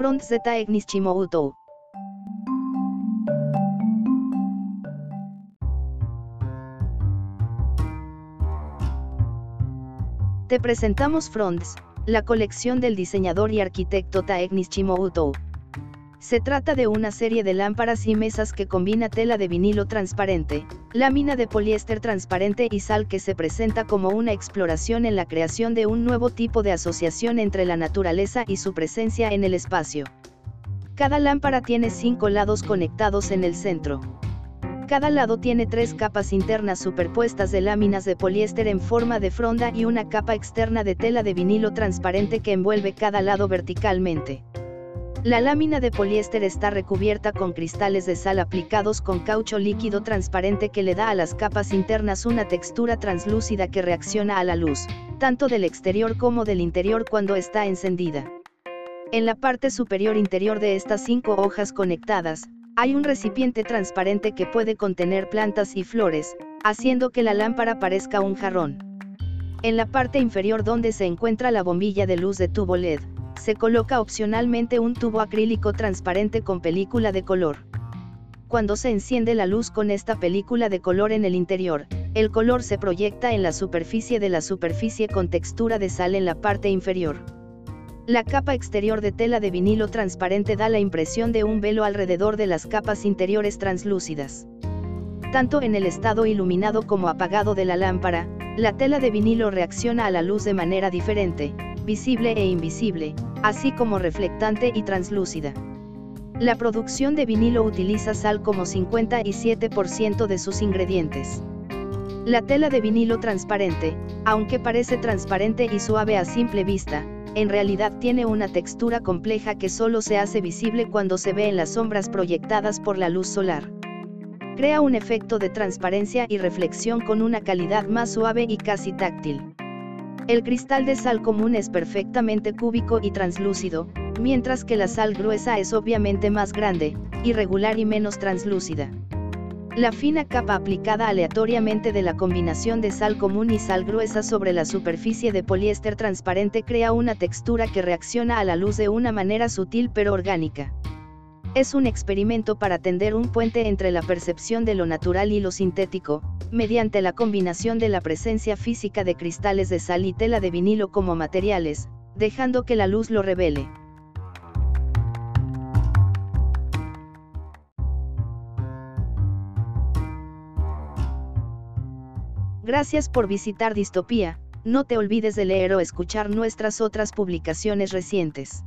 Front zeta egnis. Te presentamos Fronts, la colección del diseñador y arquitecto Taegnis Chimoutou. Se trata de una serie de lámparas y mesas que combina tela de vinilo transparente, lámina de poliéster transparente y sal que se presenta como una exploración en la creación de un nuevo tipo de asociación entre la naturaleza y su presencia en el espacio. Cada lámpara tiene cinco lados conectados en el centro. Cada lado tiene tres capas internas superpuestas de láminas de poliéster en forma de fronda y una capa externa de tela de vinilo transparente que envuelve cada lado verticalmente. La lámina de poliéster está recubierta con cristales de sal aplicados con caucho líquido transparente que le da a las capas internas una textura translúcida que reacciona a la luz, tanto del exterior como del interior cuando está encendida. En la parte superior interior de estas cinco hojas conectadas, hay un recipiente transparente que puede contener plantas y flores, haciendo que la lámpara parezca un jarrón. En la parte inferior donde se encuentra la bombilla de luz de tubo LED, se coloca opcionalmente un tubo acrílico transparente con película de color. Cuando se enciende la luz con esta película de color en el interior, el color se proyecta en la superficie de la superficie con textura de sal en la parte inferior. La capa exterior de tela de vinilo transparente da la impresión de un velo alrededor de las capas interiores translúcidas. Tanto en el estado iluminado como apagado de la lámpara, la tela de vinilo reacciona a la luz de manera diferente, visible e invisible, así como reflectante y translúcida. La producción de vinilo utiliza sal como 57% de sus ingredientes. La tela de vinilo transparente, aunque parece transparente y suave a simple vista, en realidad tiene una textura compleja que solo se hace visible cuando se ve en las sombras proyectadas por la luz solar. Crea un efecto de transparencia y reflexión con una calidad más suave y casi táctil. El cristal de sal común es perfectamente cúbico y translúcido, mientras que la sal gruesa es obviamente más grande, irregular y menos translúcida. La fina capa aplicada aleatoriamente de la combinación de sal común y sal gruesa sobre la superficie de poliéster transparente crea una textura que reacciona a la luz de una manera sutil pero orgánica. Es un experimento para tender un puente entre la percepción de lo natural y lo sintético, mediante la combinación de la presencia física de cristales de sal y tela de vinilo como materiales, dejando que la luz lo revele. Gracias por visitar Distopía, no te olvides de leer o escuchar nuestras otras publicaciones recientes.